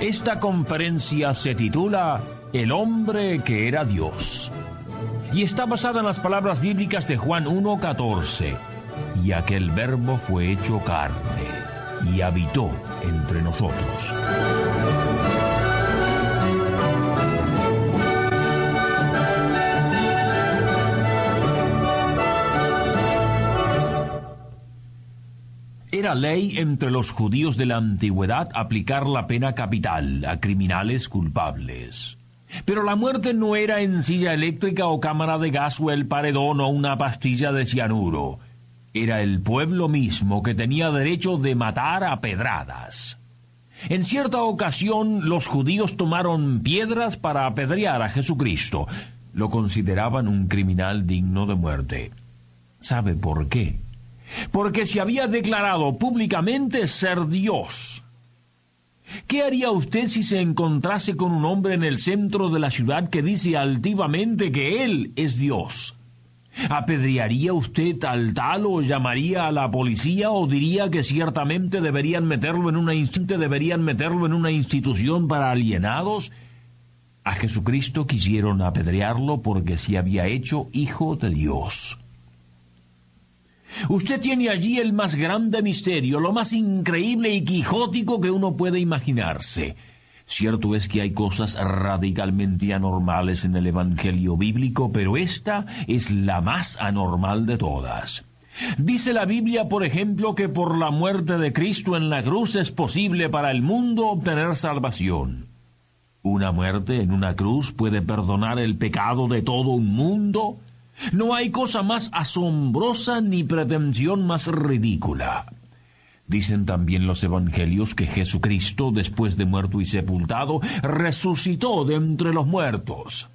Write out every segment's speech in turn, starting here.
Esta conferencia se titula El hombre que era Dios y está basada en las palabras bíblicas de Juan 1.14. Y aquel verbo fue hecho carne y habitó entre nosotros. Ley entre los judíos de la antigüedad aplicar la pena capital a criminales culpables. Pero la muerte no era en silla eléctrica o cámara de gas o el paredón o una pastilla de cianuro. Era el pueblo mismo que tenía derecho de matar a pedradas. En cierta ocasión los judíos tomaron piedras para apedrear a Jesucristo. Lo consideraban un criminal digno de muerte. ¿Sabe por qué? Porque se había declarado públicamente ser Dios. ¿Qué haría usted si se encontrase con un hombre en el centro de la ciudad que dice altivamente que Él es Dios? ¿Apedrearía usted al tal o llamaría a la policía o diría que ciertamente deberían meterlo en una deberían meterlo en una institución para alienados? A Jesucristo quisieron apedrearlo porque se había hecho hijo de Dios. Usted tiene allí el más grande misterio, lo más increíble y quijótico que uno puede imaginarse. Cierto es que hay cosas radicalmente anormales en el Evangelio bíblico, pero esta es la más anormal de todas. Dice la Biblia, por ejemplo, que por la muerte de Cristo en la cruz es posible para el mundo obtener salvación. ¿Una muerte en una cruz puede perdonar el pecado de todo un mundo? No hay cosa más asombrosa ni pretensión más ridícula. Dicen también los evangelios que Jesucristo, después de muerto y sepultado, resucitó de entre los muertos.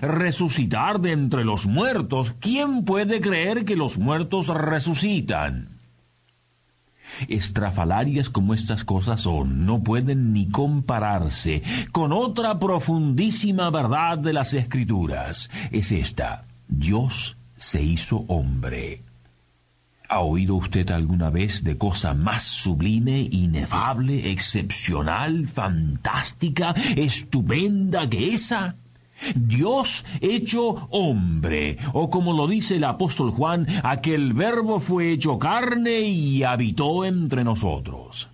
Resucitar de entre los muertos, ¿quién puede creer que los muertos resucitan? Estrafalarias como estas cosas son, no pueden ni compararse con otra profundísima verdad de las Escrituras. Es esta. Dios se hizo hombre. ¿Ha oído usted alguna vez de cosa más sublime, inefable, excepcional, fantástica, estupenda que esa? Dios hecho hombre, o como lo dice el apóstol Juan, aquel verbo fue hecho carne y habitó entre nosotros.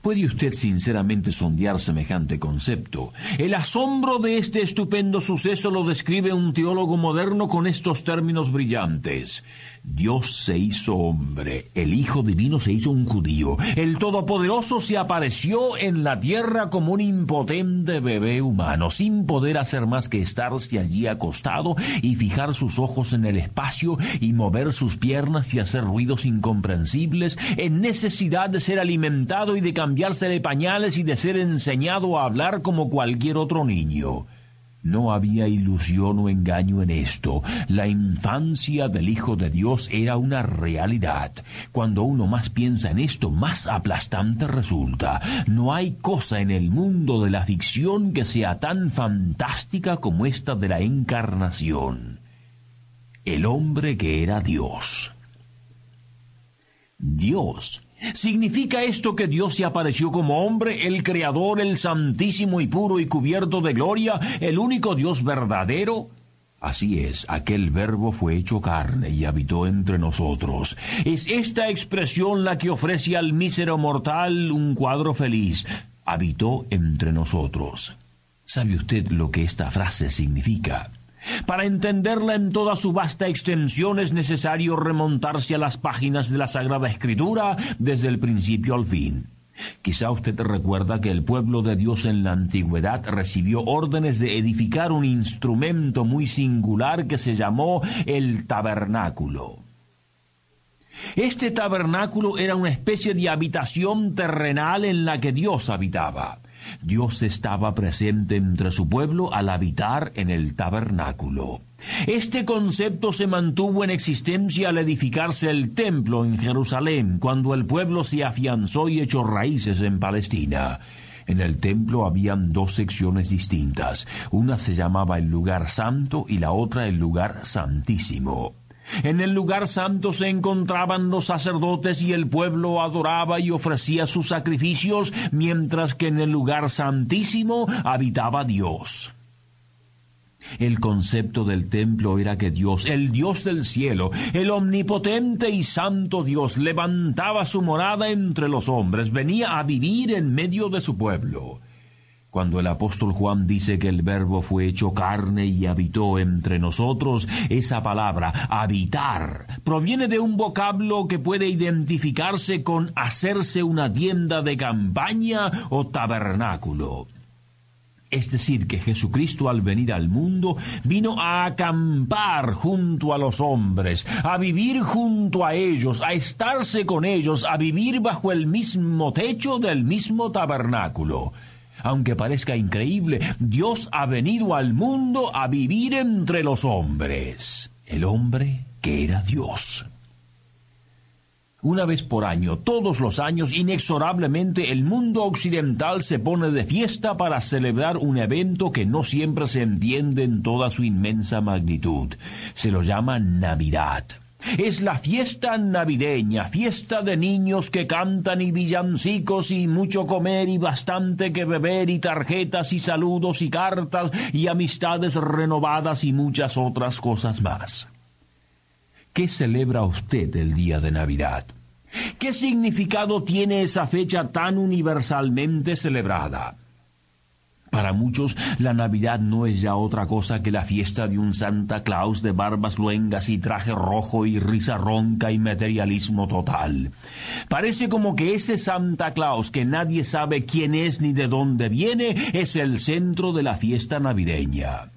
¿Puede usted sinceramente sondear semejante concepto? El asombro de este estupendo suceso lo describe un teólogo moderno con estos términos brillantes. Dios se hizo hombre, el Hijo Divino se hizo un judío, el Todopoderoso se apareció en la tierra como un impotente bebé humano, sin poder hacer más que estarse allí acostado y fijar sus ojos en el espacio y mover sus piernas y hacer ruidos incomprensibles, en necesidad de ser alimentado y de cambiársele pañales y de ser enseñado a hablar como cualquier otro niño. No había ilusión o engaño en esto. La infancia del Hijo de Dios era una realidad. Cuando uno más piensa en esto, más aplastante resulta. No hay cosa en el mundo de la ficción que sea tan fantástica como esta de la encarnación. El hombre que era Dios. Dios ¿Significa esto que Dios se apareció como hombre, el Creador, el Santísimo y puro y cubierto de gloria, el único Dios verdadero? Así es, aquel verbo fue hecho carne y habitó entre nosotros. Es esta expresión la que ofrece al mísero mortal un cuadro feliz. Habitó entre nosotros. ¿Sabe usted lo que esta frase significa? Para entenderla en toda su vasta extensión es necesario remontarse a las páginas de la Sagrada Escritura desde el principio al fin. Quizá usted recuerda que el pueblo de Dios en la antigüedad recibió órdenes de edificar un instrumento muy singular que se llamó el tabernáculo. Este tabernáculo era una especie de habitación terrenal en la que Dios habitaba. Dios estaba presente entre su pueblo al habitar en el tabernáculo. Este concepto se mantuvo en existencia al edificarse el templo en Jerusalén, cuando el pueblo se afianzó y echó raíces en Palestina. En el templo habían dos secciones distintas. Una se llamaba el lugar santo y la otra el lugar santísimo. En el lugar santo se encontraban los sacerdotes y el pueblo adoraba y ofrecía sus sacrificios, mientras que en el lugar santísimo habitaba Dios. El concepto del templo era que Dios, el Dios del cielo, el omnipotente y santo Dios, levantaba su morada entre los hombres, venía a vivir en medio de su pueblo. Cuando el apóstol Juan dice que el verbo fue hecho carne y habitó entre nosotros, esa palabra, habitar, proviene de un vocablo que puede identificarse con hacerse una tienda de campaña o tabernáculo. Es decir, que Jesucristo al venir al mundo vino a acampar junto a los hombres, a vivir junto a ellos, a estarse con ellos, a vivir bajo el mismo techo del mismo tabernáculo. Aunque parezca increíble, Dios ha venido al mundo a vivir entre los hombres. El hombre que era Dios. Una vez por año, todos los años, inexorablemente el mundo occidental se pone de fiesta para celebrar un evento que no siempre se entiende en toda su inmensa magnitud. Se lo llama Navidad. Es la fiesta navideña, fiesta de niños que cantan y villancicos y mucho comer y bastante que beber y tarjetas y saludos y cartas y amistades renovadas y muchas otras cosas más. ¿Qué celebra usted el día de Navidad? ¿Qué significado tiene esa fecha tan universalmente celebrada? Para muchos, la Navidad no es ya otra cosa que la fiesta de un Santa Claus de barbas luengas y traje rojo y risa ronca y materialismo total. Parece como que ese Santa Claus, que nadie sabe quién es ni de dónde viene, es el centro de la fiesta navideña.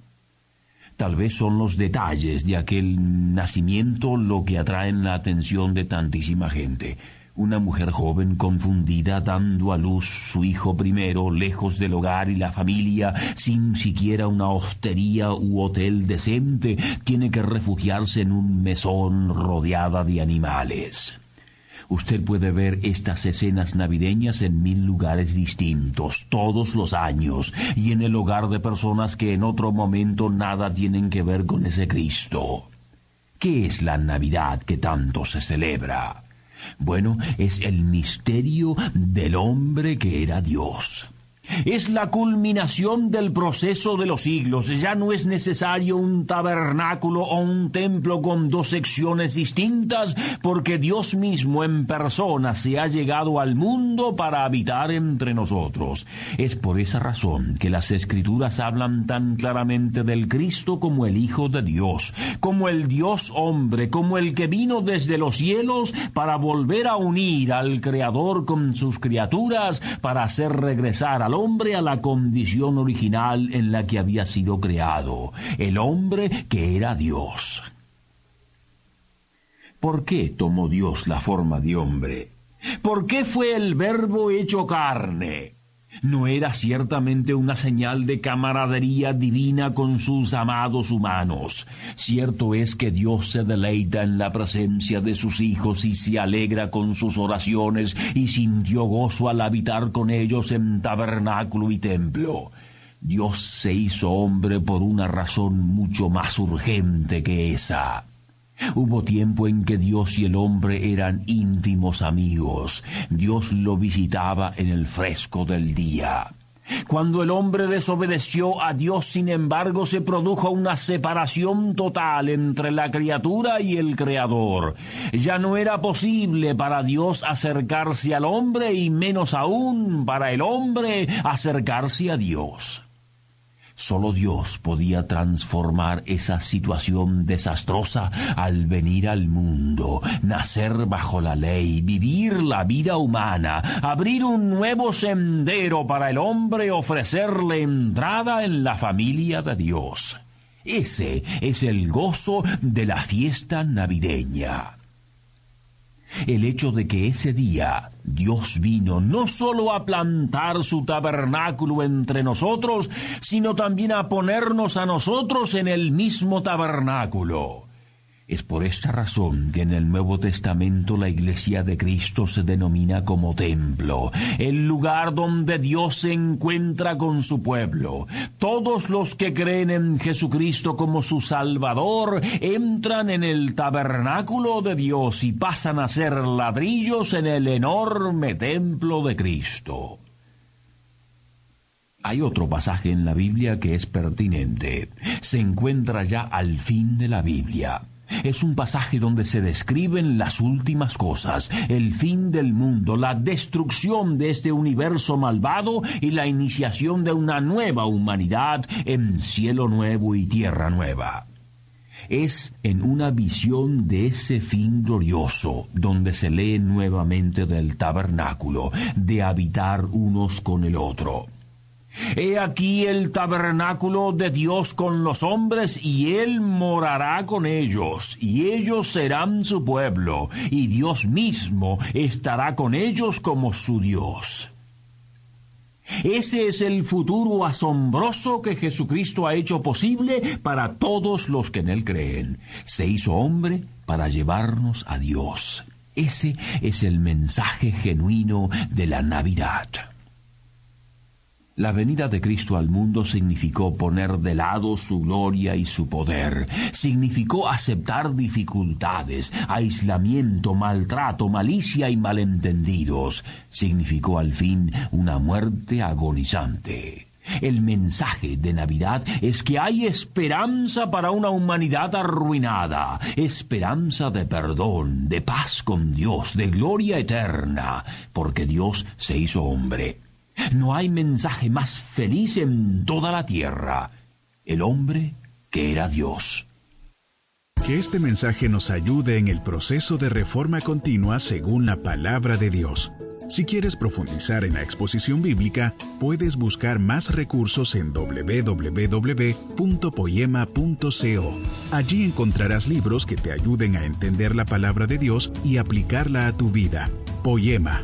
Tal vez son los detalles de aquel nacimiento lo que atraen la atención de tantísima gente una mujer joven confundida dando a luz su hijo primero, lejos del hogar y la familia, sin siquiera una hostería u hotel decente, tiene que refugiarse en un mesón rodeada de animales. Usted puede ver estas escenas navideñas en mil lugares distintos, todos los años, y en el hogar de personas que en otro momento nada tienen que ver con ese Cristo. ¿Qué es la Navidad que tanto se celebra? Bueno, es el misterio del hombre que era Dios. Es la culminación del proceso de los siglos. Ya no es necesario un tabernáculo o un templo con dos secciones distintas, porque Dios mismo en persona se ha llegado al mundo para habitar entre nosotros. Es por esa razón que las escrituras hablan tan claramente del Cristo como el Hijo de Dios, como el Dios hombre, como el que vino desde los cielos para volver a unir al Creador con sus criaturas, para hacer regresar al hombre a la condición original en la que había sido creado, el hombre que era Dios. ¿Por qué tomó Dios la forma de hombre? ¿Por qué fue el verbo hecho carne? ¿No era ciertamente una señal de camaradería divina con sus amados humanos? Cierto es que Dios se deleita en la presencia de sus hijos y se alegra con sus oraciones y sintió gozo al habitar con ellos en tabernáculo y templo. Dios se hizo hombre por una razón mucho más urgente que esa. Hubo tiempo en que Dios y el hombre eran íntimos amigos. Dios lo visitaba en el fresco del día. Cuando el hombre desobedeció a Dios, sin embargo, se produjo una separación total entre la criatura y el Creador. Ya no era posible para Dios acercarse al hombre y menos aún para el hombre acercarse a Dios. Solo Dios podía transformar esa situación desastrosa al venir al mundo, nacer bajo la ley, vivir la vida humana, abrir un nuevo sendero para el hombre, ofrecerle entrada en la familia de Dios. Ese es el gozo de la fiesta navideña. El hecho de que ese día Dios vino no solo a plantar su tabernáculo entre nosotros, sino también a ponernos a nosotros en el mismo tabernáculo. Es por esta razón que en el Nuevo Testamento la Iglesia de Cristo se denomina como templo, el lugar donde Dios se encuentra con su pueblo. Todos los que creen en Jesucristo como su Salvador entran en el tabernáculo de Dios y pasan a ser ladrillos en el enorme templo de Cristo. Hay otro pasaje en la Biblia que es pertinente. Se encuentra ya al fin de la Biblia. Es un pasaje donde se describen las últimas cosas, el fin del mundo, la destrucción de este universo malvado y la iniciación de una nueva humanidad en cielo nuevo y tierra nueva. Es en una visión de ese fin glorioso donde se lee nuevamente del tabernáculo, de habitar unos con el otro. He aquí el tabernáculo de Dios con los hombres, y Él morará con ellos, y ellos serán su pueblo, y Dios mismo estará con ellos como su Dios. Ese es el futuro asombroso que Jesucristo ha hecho posible para todos los que en Él creen. Se hizo hombre para llevarnos a Dios. Ese es el mensaje genuino de la Navidad. La venida de Cristo al mundo significó poner de lado su gloria y su poder, significó aceptar dificultades, aislamiento, maltrato, malicia y malentendidos, significó al fin una muerte agonizante. El mensaje de Navidad es que hay esperanza para una humanidad arruinada, esperanza de perdón, de paz con Dios, de gloria eterna, porque Dios se hizo hombre. No hay mensaje más feliz en toda la tierra. El hombre que era Dios. Que este mensaje nos ayude en el proceso de reforma continua según la palabra de Dios. Si quieres profundizar en la exposición bíblica, puedes buscar más recursos en www.poema.co. Allí encontrarás libros que te ayuden a entender la palabra de Dios y aplicarla a tu vida. Poema,